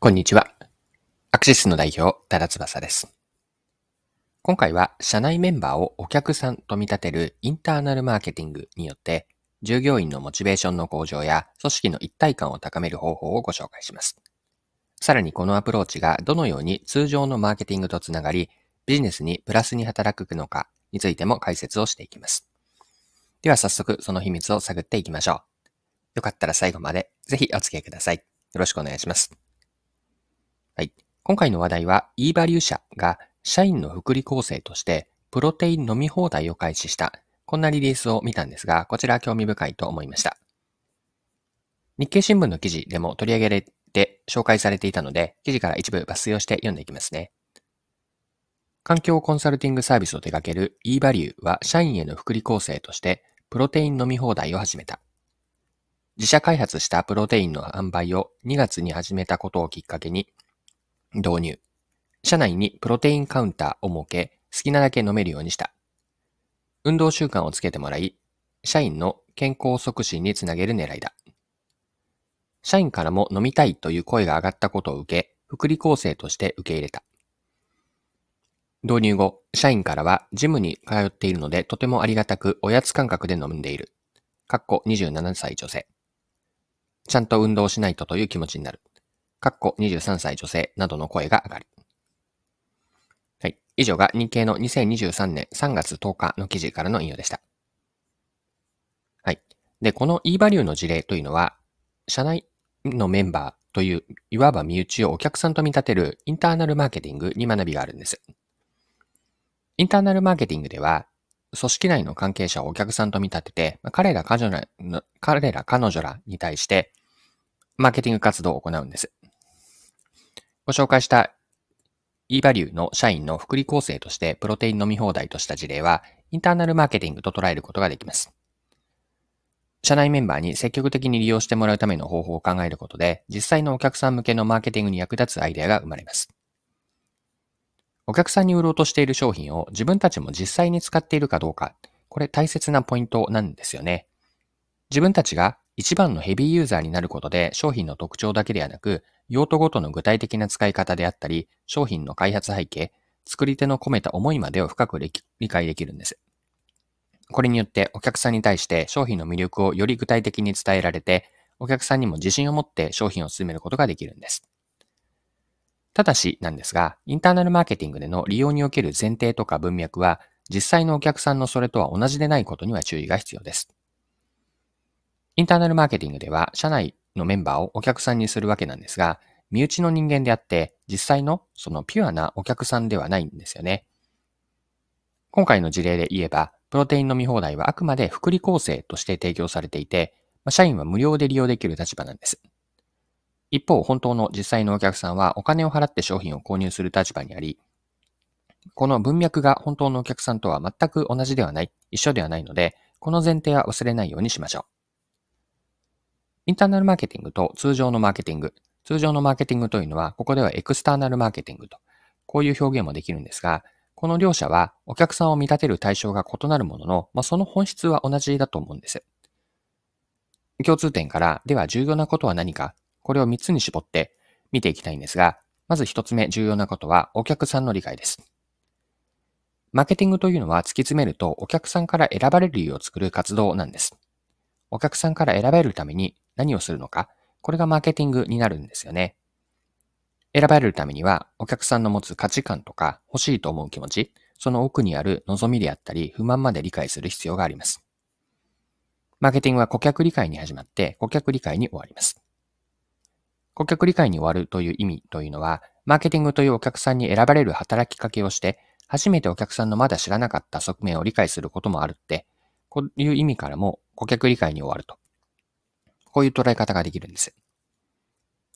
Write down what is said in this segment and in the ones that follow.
こんにちは。アクシスの代表、多田翼です。今回は、社内メンバーをお客さんと見立てるインターナルマーケティングによって、従業員のモチベーションの向上や組織の一体感を高める方法をご紹介します。さらにこのアプローチがどのように通常のマーケティングとつながり、ビジネスにプラスに働くのかについても解説をしていきます。では早速その秘密を探っていきましょう。よかったら最後までぜひお付き合いください。よろしくお願いします。はい。今回の話題は、e バリュー社が社員の福利厚生として、プロテイン飲み放題を開始した、こんなリリースを見たんですが、こちら興味深いと思いました。日経新聞の記事でも取り上げられて紹介されていたので、記事から一部抜粋をして読んでいきますね。環境コンサルティングサービスを手掛ける e バリューは社員への福利厚生として、プロテイン飲み放題を始めた。自社開発したプロテインの販売を2月に始めたことをきっかけに、導入。社内にプロテインカウンターを設け、好きなだけ飲めるようにした。運動習慣をつけてもらい、社員の健康促進につなげる狙いだ。社員からも飲みたいという声が上がったことを受け、福利厚生として受け入れた。導入後、社員からはジムに通っているのでとてもありがたくおやつ感覚で飲んでいる。かっこ27歳女性。ちゃんと運動しないとという気持ちになる。かっこ23歳女性などの声が上がる。はい。以上が日経の2023年3月10日の記事からの引用でした。はい。で、この e バリューの事例というのは、社内のメンバーという、いわば身内をお客さんと見立てるインターナルマーケティングに学びがあるんです。インターナルマーケティングでは、組織内の関係者をお客さんと見立てて、彼ら彼女ら、彼ら彼女らに対して、マーケティング活動を行うんです。ご紹介した eValue の社員の福利構成としてプロテイン飲み放題とした事例は、インターナルマーケティングと捉えることができます。社内メンバーに積極的に利用してもらうための方法を考えることで、実際のお客さん向けのマーケティングに役立つアイデアが生まれます。お客さんに売ろうとしている商品を自分たちも実際に使っているかどうか、これ大切なポイントなんですよね。自分たちが一番のヘビーユーザーになることで商品の特徴だけではなく、用途ごとの具体的な使い方であったり、商品の開発背景、作り手の込めた思いまでを深く理解できるんです。これによってお客さんに対して商品の魅力をより具体的に伝えられて、お客さんにも自信を持って商品を進めることができるんです。ただしなんですが、インターナルマーケティングでの利用における前提とか文脈は、実際のお客さんのそれとは同じでないことには注意が必要です。インターナルマーケティングでは、社内のメンバーをお客さんにするわけなんですが、身内の人間であって、実際のそのピュアなお客さんではないんですよね。今回の事例で言えば、プロテイン飲み放題はあくまで福利厚生として提供されていて、社員は無料で利用できる立場なんです。一方、本当の実際のお客さんはお金を払って商品を購入する立場にあり、この文脈が本当のお客さんとは全く同じではない、一緒ではないので、この前提は忘れないようにしましょう。インターナルマーケティングと通常のマーケティング。通常のマーケティングというのは、ここではエクスターナルマーケティングと、こういう表現もできるんですが、この両者はお客さんを見立てる対象が異なるものの、まあ、その本質は同じだと思うんです。共通点から、では重要なことは何か、これを3つに絞って見ていきたいんですが、まず1つ目重要なことはお客さんの理解です。マーケティングというのは突き詰めるとお客さんから選ばれる理由を作る活動なんです。お客さんから選ばれるために何をするのか、これがマーケティングになるんですよね。選ばれるためには、お客さんの持つ価値観とか欲しいと思う気持ち、その奥にある望みであったり不満まで理解する必要があります。マーケティングは顧客理解に始まって顧客理解に終わります。顧客理解に終わるという意味というのは、マーケティングというお客さんに選ばれる働きかけをして、初めてお客さんのまだ知らなかった側面を理解することもあるって、こういう意味からも顧客理解に終わるとこういう捉え方ができるんです。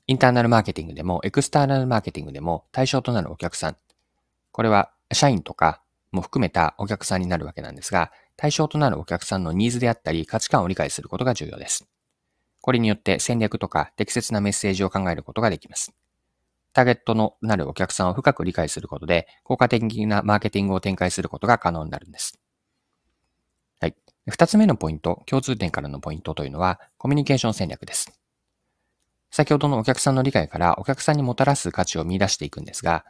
インターナルマーケティングでも、エクスターナルマーケティングでも対象となるお客さん。これは社員とかも含めたお客さんになるわけなんですが、対象となるお客さんのニーズであったり価値観を理解することが重要です。これによって戦略とか適切なメッセージを考えることができます。ターゲットのなるお客さんを深く理解することで、効果的なマーケティングを展開することが可能になるんです。二つ目のポイント、共通点からのポイントというのは、コミュニケーション戦略です。先ほどのお客さんの理解からお客さんにもたらす価値を見出していくんですが、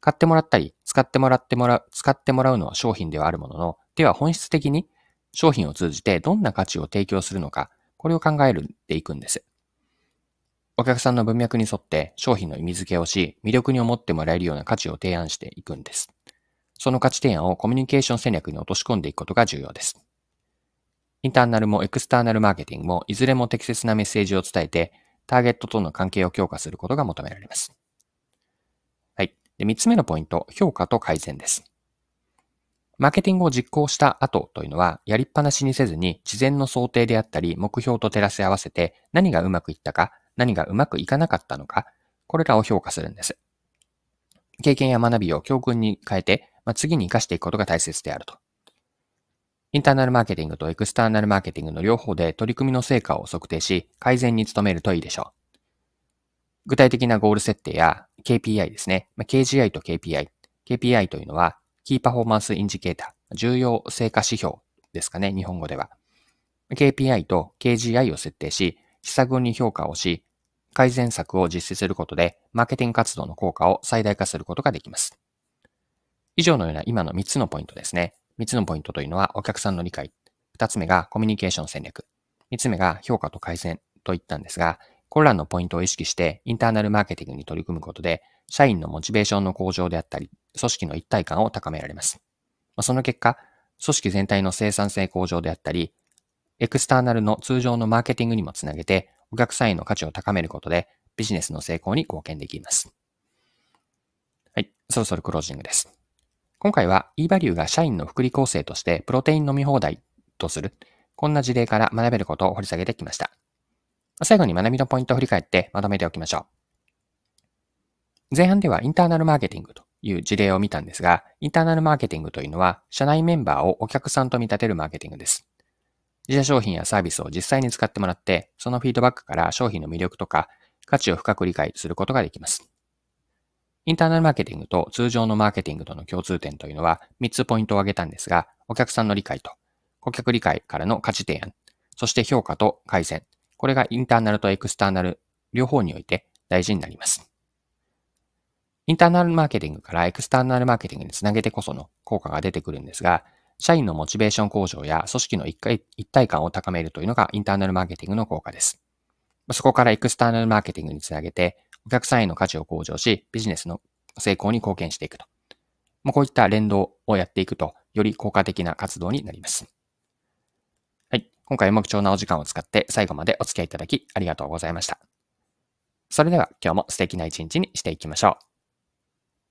買ってもらったり、使ってもらってもらう、使ってもらうのは商品ではあるものの、では本質的に商品を通じてどんな価値を提供するのか、これを考えていくんです。お客さんの文脈に沿って商品の意味付けをし、魅力に思ってもらえるような価値を提案していくんです。その価値提案をコミュニケーション戦略に落とし込んでいくことが重要です。インターナルもエクスターナルマーケティングもいずれも適切なメッセージを伝えて、ターゲットとの関係を強化することが求められます。はい。で、三つ目のポイント、評価と改善です。マーケティングを実行した後というのは、やりっぱなしにせずに、事前の想定であったり、目標と照らし合わせて、何がうまくいったか、何がうまくいかなかったのか、これらを評価するんです。経験や学びを教訓に変えて、まあ、次に活かしていくことが大切であると。インターナルマーケティングとエクスターナルマーケティングの両方で取り組みの成果を測定し、改善に努めるといいでしょう。具体的なゴール設定や KPI ですね。KGI と KPI。KPI というのは、 key performance indicator、重要成果指標ですかね、日本語では。KPI と KGI を設定し、施策に評価をし、改善策を実施することで、マーケティング活動の効果を最大化することができます。以上のような今の3つのポイントですね。3つのポイントというのはお客さんの理解。2つ目がコミュニケーション戦略。3つ目が評価と改善といったんですが、これらのポイントを意識してインターナルマーケティングに取り組むことで、社員のモチベーションの向上であったり、組織の一体感を高められます。その結果、組織全体の生産性向上であったり、エクスターナルの通常のマーケティングにもつなげて、お客さんへの価値を高めることで、ビジネスの成功に貢献できます。はい、そろそろクロージングです。今回は eValue が社員の福利構成としてプロテイン飲み放題とする、こんな事例から学べることを掘り下げてきました。最後に学びのポイントを振り返ってまとめておきましょう。前半ではインターナルマーケティングという事例を見たんですが、インターナルマーケティングというのは、社内メンバーをお客さんと見立てるマーケティングです。自社商品やサービスを実際に使ってもらって、そのフィードバックから商品の魅力とか価値を深く理解することができます。インターナルマーケティングと通常のマーケティングとの共通点というのは3つポイントを挙げたんですが、お客さんの理解と顧客理解からの価値提案、そして評価と改善。これがインターナルとエクスターナル両方において大事になります。インターナルマーケティングからエクスターナルマーケティングにつなげてこその効果が出てくるんですが、社員のモチベーション向上や組織の一体感を高めるというのがインターナルマーケティングの効果です。そこからエクスターナルマーケティングにつなげて、お客さんへの価値を向上し、ビジネスの成功に貢献していくと。まあ、こういった連動をやっていくと、より効果的な活動になります。はい。今回も貴重なお時間を使って最後までお付き合いいただきありがとうございました。それでは今日も素敵な一日にしていきましょう。